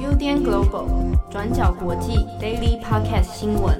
UDN Global 转角国际 Daily Podcast 新闻。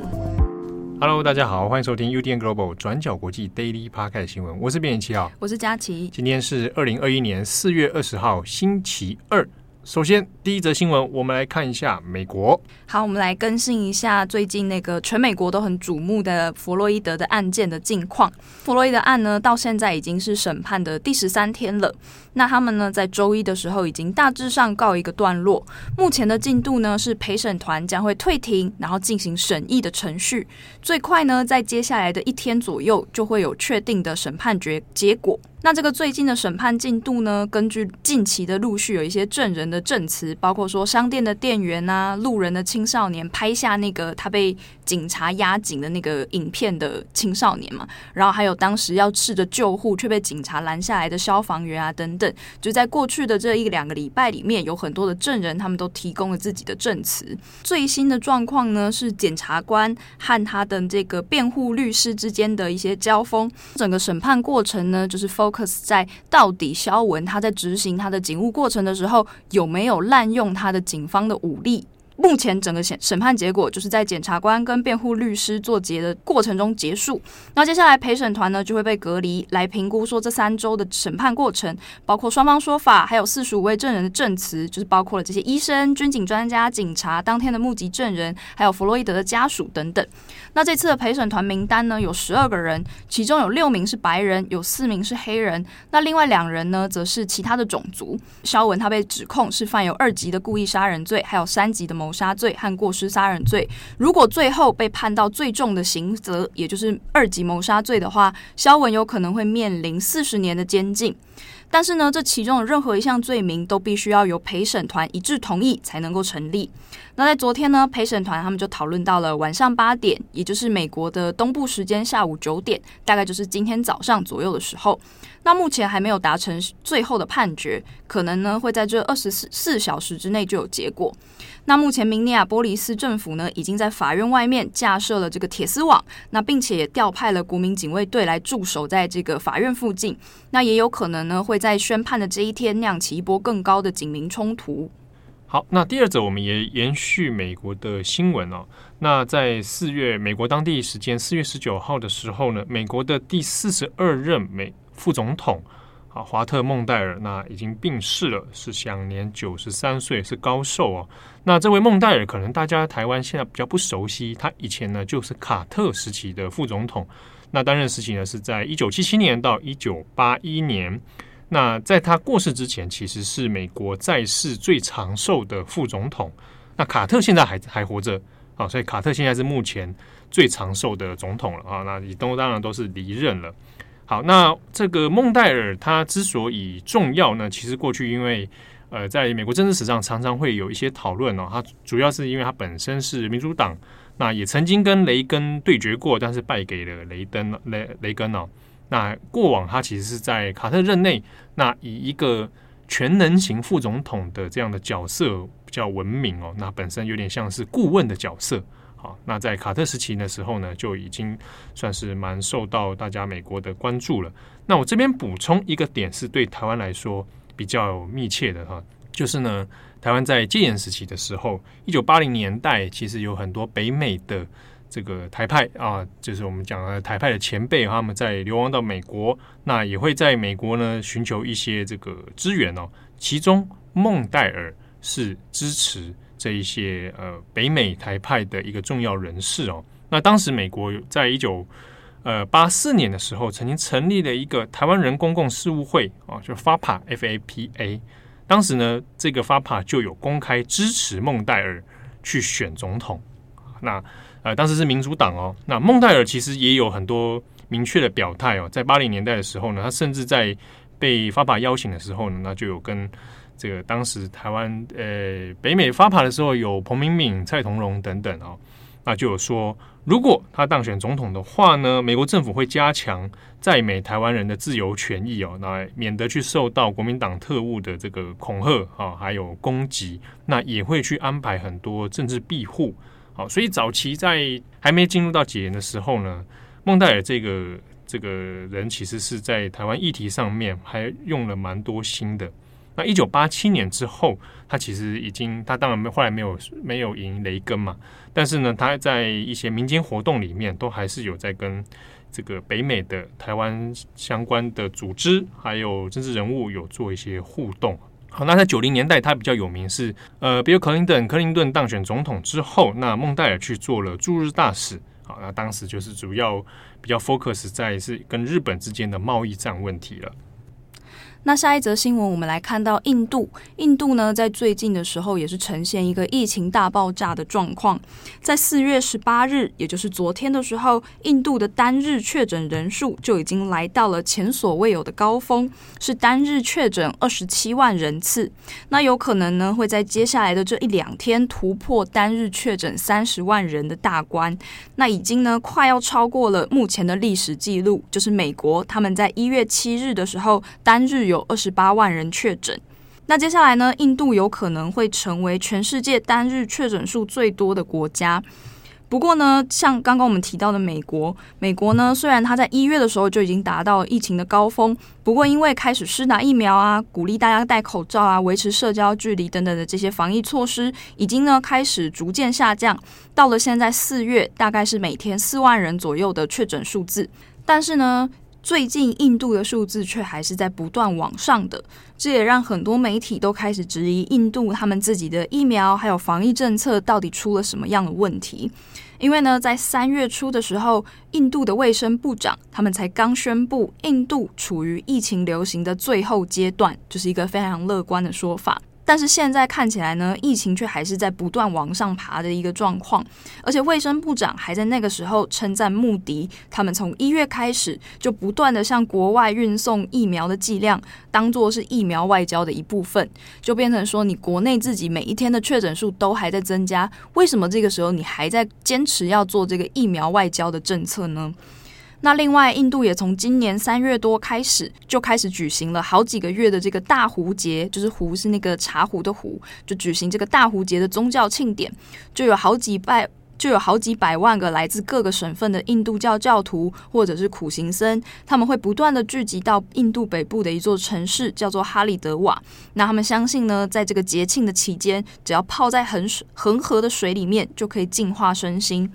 Hello，大家好，欢迎收听 UDN Global 转角国际 Daily Podcast 新闻。我是编辑七号，我是佳琪。今天是二零二一年四月二十号，星期二。首先，第一则新闻，我们来看一下美国。好，我们来更新一下最近那个全美国都很瞩目的弗洛伊德的案件的近况。弗洛伊德案呢，到现在已经是审判的第十三天了。那他们呢，在周一的时候已经大致上告一个段落。目前的进度呢，是陪审团将会退庭，然后进行审议的程序。最快呢，在接下来的一天左右，就会有确定的审判结结果。那这个最近的审判进度呢？根据近期的陆续有一些证人的证词，包括说商店的店员啊、路人的青少年拍下那个他被警察压紧的那个影片的青少年嘛，然后还有当时要试着救护却被警察拦下来的消防员啊等等，就在过去的这一两个礼拜里面，有很多的证人他们都提供了自己的证词。最新的状况呢，是检察官和他的这个辩护律师之间的一些交锋。整个审判过程呢，就是 focus。在到底肖文他在执行他的警务过程的时候，有没有滥用他的警方的武力？目前整个审审判结果就是在检察官跟辩护律师作结的过程中结束。那接下来陪审团呢就会被隔离来评估，说这三周的审判过程，包括双方说法，还有四十五位证人的证词，就是包括了这些医生、军警专家、警察、当天的目击证人，还有弗洛伊德的家属等等。那这次的陪审团名单呢有十二个人，其中有六名是白人，有四名是黑人。那另外两人呢则是其他的种族。肖文他被指控是犯有二级的故意杀人罪，还有三级的谋。谋杀罪和过失杀人罪，如果最后被判到最重的刑责，也就是二级谋杀罪的话，肖文有可能会面临四十年的监禁。但是呢，这其中的任何一项罪名都必须要由陪审团一致同意才能够成立。那在昨天呢，陪审团他们就讨论到了晚上八点，也就是美国的东部时间下午九点，大概就是今天早上左右的时候。那目前还没有达成最后的判决，可能呢会在这二十四四小时之内就有结果。那目前明尼亚波利斯政府呢已经在法院外面架设了这个铁丝网，那并且也调派了国民警卫队来驻守在这个法院附近。那也有可能呢会在宣判的这一天酿起一波更高的警民冲突。好，那第二则我们也延续美国的新闻哦。那在四月美国当地时间四月十九号的时候呢，美国的第四十二任美副总统啊，华特孟戴尔那已经病逝了，是享年九十三岁，是高寿哦。那这位孟戴尔可能大家台湾现在比较不熟悉，他以前呢就是卡特时期的副总统，那担任时期呢是在一九七七年到一九八一年。那在他过世之前，其实是美国在世最长寿的副总统。那卡特现在还还活着啊，所以卡特现在是目前最长寿的总统了啊。那也都当然都是离任了。好，那这个孟戴尔他之所以重要呢，其实过去因为呃，在美国政治史上常常会有一些讨论哦。他主要是因为他本身是民主党，那也曾经跟雷根对决过，但是败给了雷登雷雷根哦。那过往他其实是在卡特任内，那以一个全能型副总统的这样的角色比较闻名哦。那本身有点像是顾问的角色。那在卡特时期的时候呢，就已经算是蛮受到大家美国的关注了。那我这边补充一个点，是对台湾来说比较密切的哈，就是呢，台湾在戒严时期的时候，一九八零年代其实有很多北美的这个台派啊，就是我们讲的台派的前辈，他们在流亡到美国，那也会在美国呢寻求一些这个资源哦。其中孟戴尔是支持。这一些呃北美台派的一个重要人士哦，那当时美国在一九呃八四年的时候，曾经成立了一个台湾人公共事务会啊，就 FAPA F A P A。当时呢，这个 FAPA 就有公开支持孟戴尔去选总统。那呃当时是民主党哦，那孟戴尔其实也有很多明确的表态哦，在八零年代的时候呢，他甚至在被 FAPA 邀请的时候呢，那就有跟。这个当时台湾呃北美发牌的时候，有彭明敏、蔡同荣等等、哦，那就有说，如果他当选总统的话呢，美国政府会加强在美台湾人的自由权益哦，那免得去受到国民党特务的这个恐吓啊、哦，还有攻击，那也会去安排很多政治庇护。好，所以早期在还没进入到解严的时候呢，孟戴尔这个这个人其实是在台湾议题上面还用了蛮多心的。那一九八七年之后，他其实已经，他当然没后来没有没有赢雷根嘛，但是呢，他在一些民间活动里面，都还是有在跟这个北美的台湾相关的组织还有政治人物有做一些互动。好，那在九零年代，他比较有名是呃，比如克林顿，克林顿当选总统之后，那孟戴尔去做了驻日大使。好，那当时就是主要比较 focus 在是跟日本之间的贸易战问题了。那下一则新闻，我们来看到印度。印度呢，在最近的时候也是呈现一个疫情大爆炸的状况。在四月十八日，也就是昨天的时候，印度的单日确诊人数就已经来到了前所未有的高峰，是单日确诊二十七万人次。那有可能呢，会在接下来的这一两天突破单日确诊三十万人的大关。那已经呢，快要超过了目前的历史记录，就是美国他们在一月七日的时候单日有。有二十八万人确诊，那接下来呢？印度有可能会成为全世界单日确诊数最多的国家。不过呢，像刚刚我们提到的美国，美国呢，虽然它在一月的时候就已经达到疫情的高峰，不过因为开始施打疫苗啊，鼓励大家戴口罩啊，维持社交距离等等的这些防疫措施，已经呢开始逐渐下降。到了现在四月，大概是每天四万人左右的确诊数字，但是呢。最近印度的数字却还是在不断往上的，这也让很多媒体都开始质疑印度他们自己的疫苗还有防疫政策到底出了什么样的问题。因为呢，在三月初的时候，印度的卫生部长他们才刚宣布，印度处于疫情流行的最后阶段，就是一个非常乐观的说法。但是现在看起来呢，疫情却还是在不断往上爬的一个状况，而且卫生部长还在那个时候称赞穆迪，他们从一月开始就不断的向国外运送疫苗的剂量，当做是疫苗外交的一部分，就变成说你国内自己每一天的确诊数都还在增加，为什么这个时候你还在坚持要做这个疫苗外交的政策呢？那另外，印度也从今年三月多开始就开始举行了好几个月的这个大壶节，就是壶是那个茶壶的壶，就举行这个大壶节的宗教庆典，就有好几百就有好几百万个来自各个省份的印度教教徒或者是苦行僧，他们会不断的聚集到印度北部的一座城市，叫做哈里德瓦。那他们相信呢，在这个节庆的期间，只要泡在恒水恒河的水里面，就可以净化身心。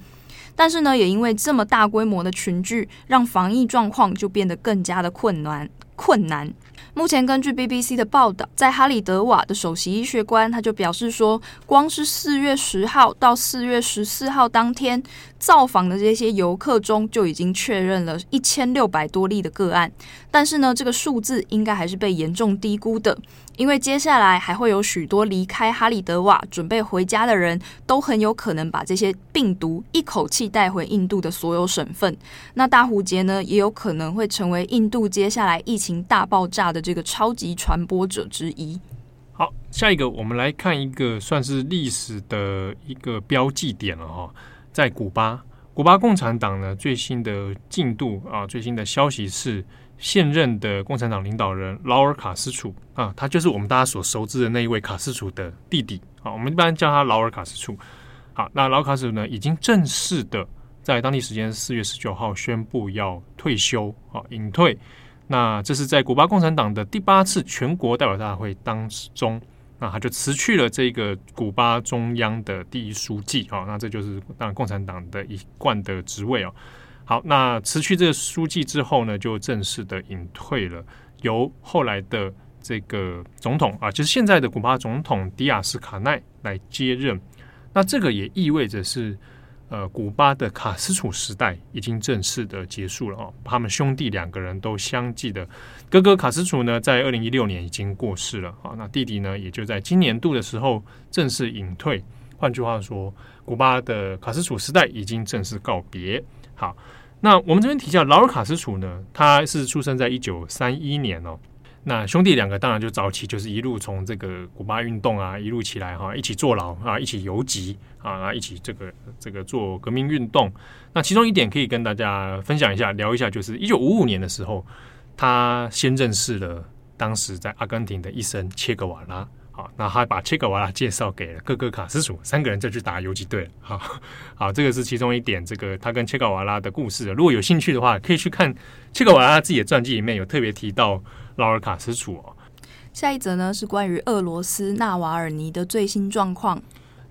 但是呢，也因为这么大规模的群聚，让防疫状况就变得更加的困难。困难。目前根据 BBC 的报道，在哈里德瓦的首席医学官他就表示说，光是四月十号到四月十四号当天，造访的这些游客中就已经确认了一千六百多例的个案。但是呢，这个数字应该还是被严重低估的。因为接下来还会有许多离开哈里德瓦准备回家的人，都很有可能把这些病毒一口气带回印度的所有省份。那大胡杰呢，也有可能会成为印度接下来疫情大爆炸的这个超级传播者之一。好，下一个我们来看一个算是历史的一个标记点了哈，在古巴，古巴共产党呢最新的进度啊，最新的消息是。现任的共产党领导人劳尔·卡斯楚啊，他就是我们大家所熟知的那一位卡斯楚的弟弟啊，我们一般叫他劳尔·卡斯楚。好，那劳·卡斯楚呢，已经正式的在当地时间四月十九号宣布要退休啊，隐退。那这是在古巴共产党的第八次全国代表大会当中，那他就辞去了这个古巴中央的第一书记啊，那这就是当共产党的一贯的职位哦。好，那辞去这个书记之后呢，就正式的隐退了，由后来的这个总统啊，就是现在的古巴总统迪亚斯卡奈来接任。那这个也意味着是，呃，古巴的卡斯楚时代已经正式的结束了哦。他们兄弟两个人都相继的，哥哥卡斯楚呢，在二零一六年已经过世了啊。那弟弟呢，也就在今年度的时候正式隐退。换句话说，古巴的卡斯楚时代已经正式告别。好。那我们这边提到劳尔卡斯楚呢，他是出生在一九三一年哦。那兄弟两个当然就早期就是一路从这个古巴运动啊一路起来哈，一起坐牢啊，一起游击啊，一起这个这个做革命运动。那其中一点可以跟大家分享一下，聊一下，就是一九五五年的时候，他先认识了当时在阿根廷的医生切格瓦拉。那他把切格瓦拉介绍给了各个卡斯楚，三个人再去打游击队了。好，好，这个是其中一点，这个他跟切格瓦拉的故事。如果有兴趣的话，可以去看切格瓦拉自己的传记里面有特别提到劳尔卡斯楚哦。下一则呢是关于俄罗斯纳瓦尔尼的最新状况。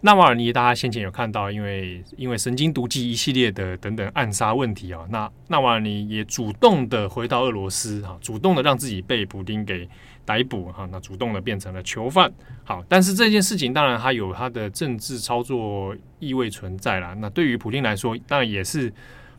纳瓦尔尼，大家先前有看到，因为因为神经毒剂一系列的等等暗杀问题啊，那纳瓦尔尼也主动的回到俄罗斯啊，主动的让自己被普丁给逮捕哈，那主动的变成了囚犯。好，但是这件事情当然它有它的政治操作意味存在啦。那对于普丁来说，当然也是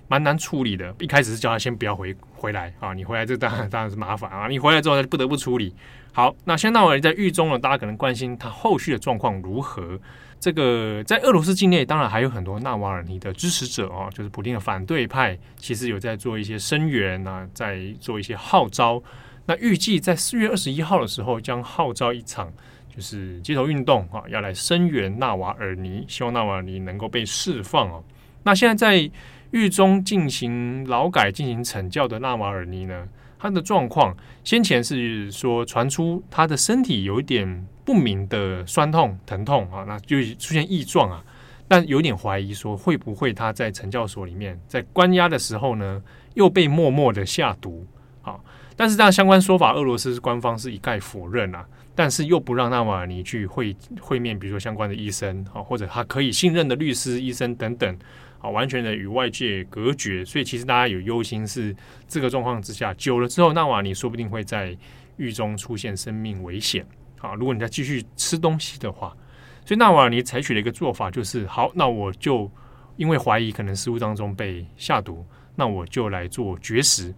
蛮难处理的。一开始是叫他先不要回回来啊，你回来这当然当然是麻烦啊，你回来之后他就不得不处理。好，那现在纳瓦尔尼在狱中呢，大家可能关心他后续的状况如何。这个在俄罗斯境内，当然还有很多纳瓦尔尼的支持者哦，就是普丁的反对派，其实有在做一些声援啊，在做一些号召。那预计在四月二十一号的时候，将号召一场就是街头运动啊，要来声援纳瓦尔尼，希望纳瓦尔尼能够被释放哦。那现在在狱中进行劳改、进行惩教的纳瓦尔尼呢，他的状况先前是说传出他的身体有一点。不明的酸痛、疼痛啊，那就出现异状啊。但有点怀疑说，会不会他在惩教所里面在关押的时候呢，又被默默的下毒啊？但是这样相关说法，俄罗斯官方是一概否认啊。但是又不让纳瓦尔尼去会会面，比如说相关的医生啊，或者他可以信任的律师、医生等等啊，完全的与外界隔绝。所以其实大家有忧心是这个状况之下，久了之后，纳瓦尼说不定会在狱中出现生命危险。啊，如果你再继续吃东西的话，所以纳瓦尼采取的一个做法就是：好，那我就因为怀疑可能食物当中被下毒，那我就来做绝食。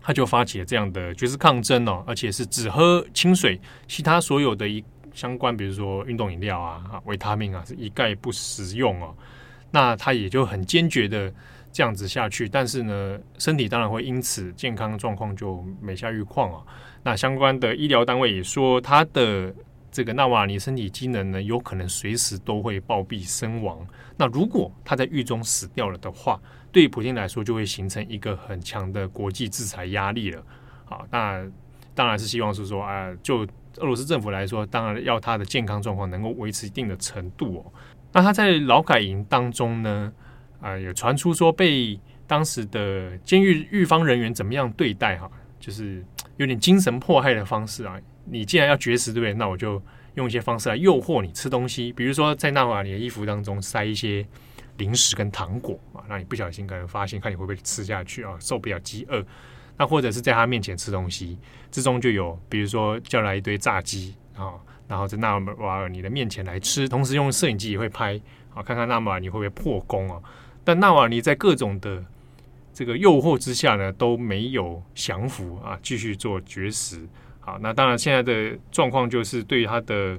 他就发起了这样的绝食抗争哦，而且是只喝清水，其他所有的一相关，比如说运动饮料啊、维他命啊，是一概不食用哦。那他也就很坚决的这样子下去，但是呢，身体当然会因此健康状况就每下愈况啊。那相关的医疗单位也说，他的这个纳瓦尼身体机能呢，有可能随时都会暴毙身亡。那如果他在狱中死掉了的话，对普京来说，就会形成一个很强的国际制裁压力了。好，那当然是希望是说啊，就俄罗斯政府来说，当然要他的健康状况能够维持一定的程度哦。那他在劳改营当中呢，啊，有传出说被当时的监狱狱方人员怎么样对待哈，就是。有点精神迫害的方式啊！你既然要绝食，对不对？那我就用一些方式来诱惑你吃东西，比如说在纳瓦尔尼的衣服当中塞一些零食跟糖果啊，让你不小心可能发现，看你会不会吃下去啊，受不了饥饿。那或者是在他面前吃东西，之中就有比如说叫来一堆炸鸡啊，然后在纳瓦尔尼的面前来吃，同时用摄影机也会拍啊，看看纳瓦尔尼会不会破功啊。但纳瓦尔尼在各种的这个诱惑之下呢，都没有降服啊，继续做绝食。好，那当然现在的状况就是对于他的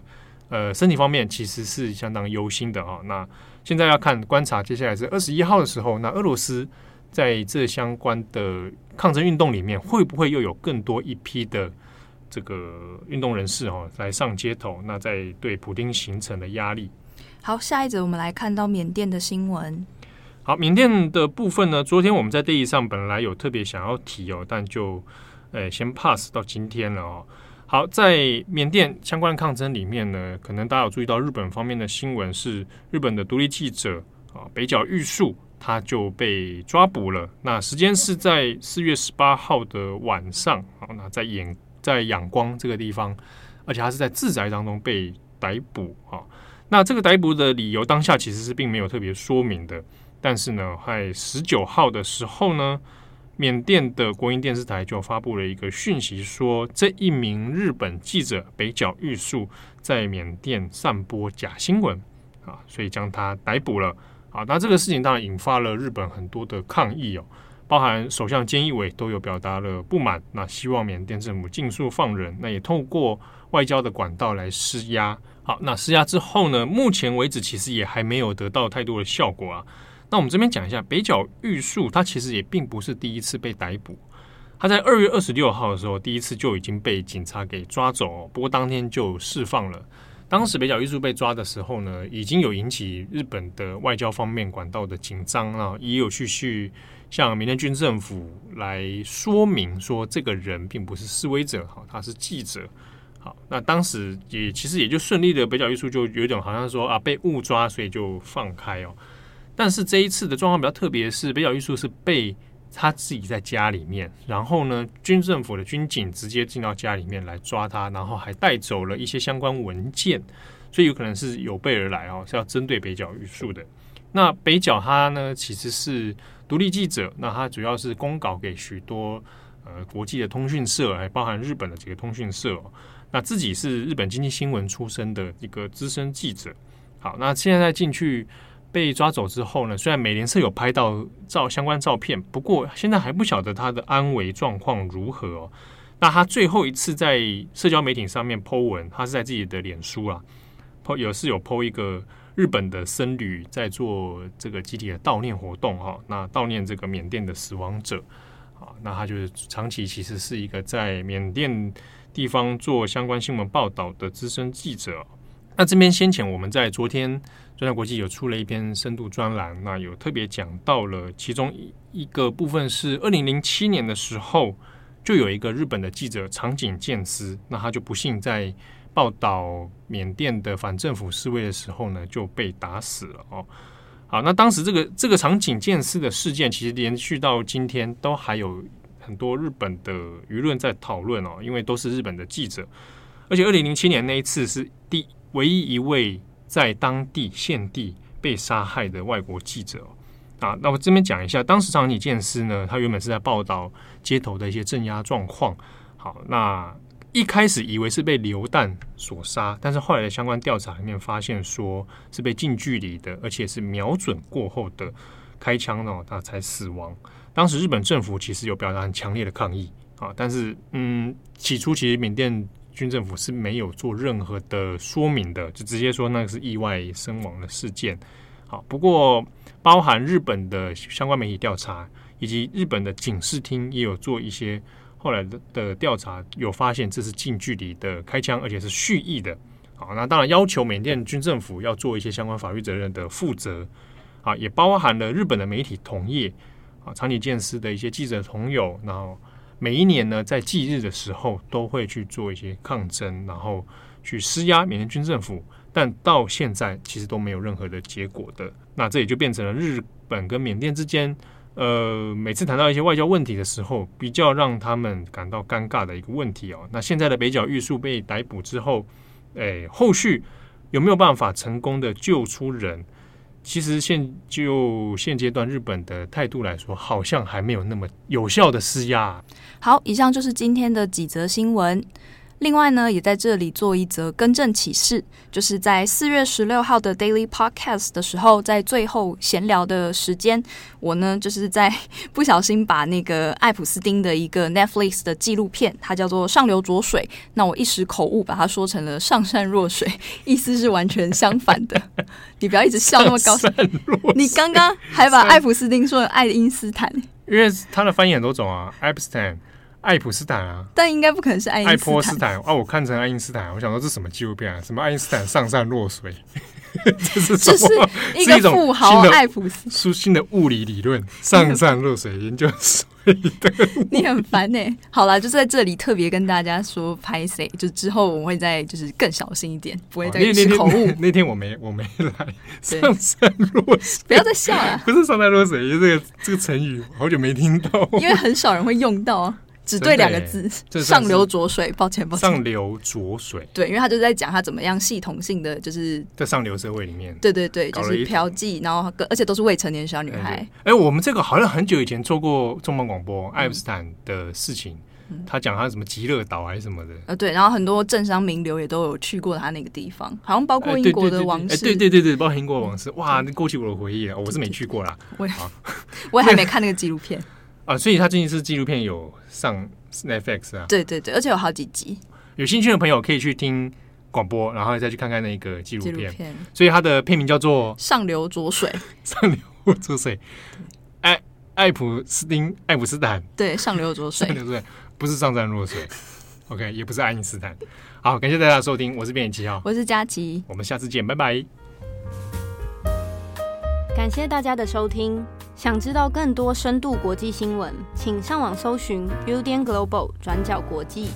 呃身体方面其实是相当忧心的啊。那现在要看观察，接下来是二十一号的时候，那俄罗斯在这相关的抗争运动里面，会不会又有更多一批的这个运动人士哦来上街头？那在对普丁形成的压力。好，下一则我们来看到缅甸的新闻。好，缅甸的部分呢，昨天我们在会议上本来有特别想要提哦，但就呃、欸、先 pass 到今天了哦。好，在缅甸相关抗争里面呢，可能大家有注意到日本方面的新闻是日本的独立记者啊北角玉树他就被抓捕了。那时间是在四月十八号的晚上好，那在眼在仰光这个地方，而且他是在自宅当中被逮捕啊。那这个逮捕的理由当下其实是并没有特别说明的。但是呢，在十九号的时候呢，缅甸的国营电视台就发布了一个讯息，说这一名日本记者北角玉树在缅甸散播假新闻啊，所以将他逮捕了啊。那这个事情当然引发了日本很多的抗议哦，包含首相菅义伟都有表达了不满，那希望缅甸政府尽速放人，那也透过外交的管道来施压。好，那施压之后呢，目前为止其实也还没有得到太多的效果啊。那我们这边讲一下，北角玉树他其实也并不是第一次被逮捕，他在二月二十六号的时候第一次就已经被警察给抓走，不过当天就释放了。当时北角玉树被抓的时候呢，已经有引起日本的外交方面管道的紧张啊，也有去去向缅甸军政府来说明说，这个人并不是示威者哈，他是记者。好，那当时也其实也就顺利的北角玉树就有一种好像说啊被误抓，所以就放开哦。但是这一次的状况比较特别，是北角玉树是被他自己在家里面，然后呢，军政府的军警直接进到家里面来抓他，然后还带走了一些相关文件，所以有可能是有备而来哦，是要针对北角玉树的。那北角他呢，其实是独立记者，那他主要是公稿给许多呃国际的通讯社，还包含日本的几个通讯社哦。那自己是日本经济新闻出身的一个资深记者。好，那现在进去。被抓走之后呢，虽然美联社有拍到照相关照片，不过现在还不晓得他的安危状况如何哦。那他最后一次在社交媒体上面 po 文，他是在自己的脸书啊，po 有是有 po 一个日本的僧侣在做这个集体的悼念活动哈。那悼念这个缅甸的死亡者啊，那他就是长期其实是一个在缅甸地方做相关新闻报道的资深记者。那这边先前我们在昨天。转角国际有出了一篇深度专栏，那有特别讲到了其中一一个部分是二零零七年的时候，就有一个日本的记者长井健司，那他就不幸在报道缅甸的反政府示威的时候呢，就被打死了哦。好，那当时这个这个长井健司的事件，其实连续到今天都还有很多日本的舆论在讨论哦，因为都是日本的记者，而且二零零七年那一次是第唯一一位。在当地现地被杀害的外国记者啊，那我这边讲一下，当时长井健司呢，他原本是在报道街头的一些镇压状况。好，那一开始以为是被流弹所杀，但是后来的相关调查里面发现，说是被近距离的，而且是瞄准过后的开枪呢，他才死亡。当时日本政府其实有表达很强烈的抗议啊，但是嗯，起初其实缅甸。军政府是没有做任何的说明的，就直接说那个是意外身亡的事件。好，不过包含日本的相关媒体调查，以及日本的警视厅也有做一些后来的的调查，有发现这是近距离的开枪，而且是蓄意的。好，那当然要求缅甸军政府要做一些相关法律责任的负责。啊，也包含了日本的媒体同业啊，长井健司的一些记者朋友，然后。每一年呢，在忌日的时候，都会去做一些抗争，然后去施压缅甸军政府，但到现在其实都没有任何的结果的。那这也就变成了日本跟缅甸之间，呃，每次谈到一些外交问题的时候，比较让他们感到尴尬的一个问题哦。那现在的北角玉树被逮捕之后，诶，后续有没有办法成功的救出人？其实现就现阶段日本的态度来说，好像还没有那么有效的施压。好，以上就是今天的几则新闻。另外呢，也在这里做一则更正启事，就是在四月十六号的 Daily Podcast 的时候，在最后闲聊的时间，我呢就是在不小心把那个艾普斯丁的一个 Netflix 的纪录片，它叫做《上流浊水》，那我一时口误把它说成了“上善若水”，意思是完全相反的。你不要一直笑那么高兴，你刚刚还把艾普斯丁说成爱因斯坦，因为他的翻译很多种啊，爱普斯坦。爱普斯坦啊，但应该不可能是爱因斯坦。爱泼斯坦啊，我看成爱因斯坦，我想说这什么纪录片啊？什么爱因斯坦上善若水？这是什么？是一个富豪爱普斯，书新的物理理论，上善若水研究水的。你很烦呢、欸。好了，就在这里特别跟大家说，拍谁？就之后我会再就是更小心一点，不会再吃口误、哦。那天我没我没来，上善若水，不要再笑了。不是上善若水，这个这个成语好久没听到，因为很少人会用到啊。只对两个字，上流浊水。抱歉，抱歉。上流浊水。对，因为他就在讲他怎么样系统性的，就是在上流社会里面。对对对，就是嫖妓，然后而且都是未成年小女孩。哎、欸，我们这个好像很久以前做过中文广播，爱因斯坦的事情。嗯、他讲他什么极乐岛还是什么的。呃，对，然后很多政商名流也都有去过他那个地方，好像包括英国的王室。哎，对对对对，包括英国的王室。哇，那勾起我的回忆啊！我是没去过啦。我也，我也还没看那个纪录片。啊，所以他最近是纪录片有上 Netflix 啊？对对对，而且有好几集。有兴趣的朋友可以去听广播，然后再去看看那个纪录片。片所以它的片名叫做《上流浊水》。上流浊水。爱爱普斯汀，爱普斯坦。对，上流浊水。上流浊水，不是上善若水。OK，也不是爱因斯坦。好，感谢大家收听，我是编辑七号，我是佳琪，我们下次见，拜拜。感谢大家的收听。想知道更多深度国际新闻，请上网搜寻 UDN Global 转角国际。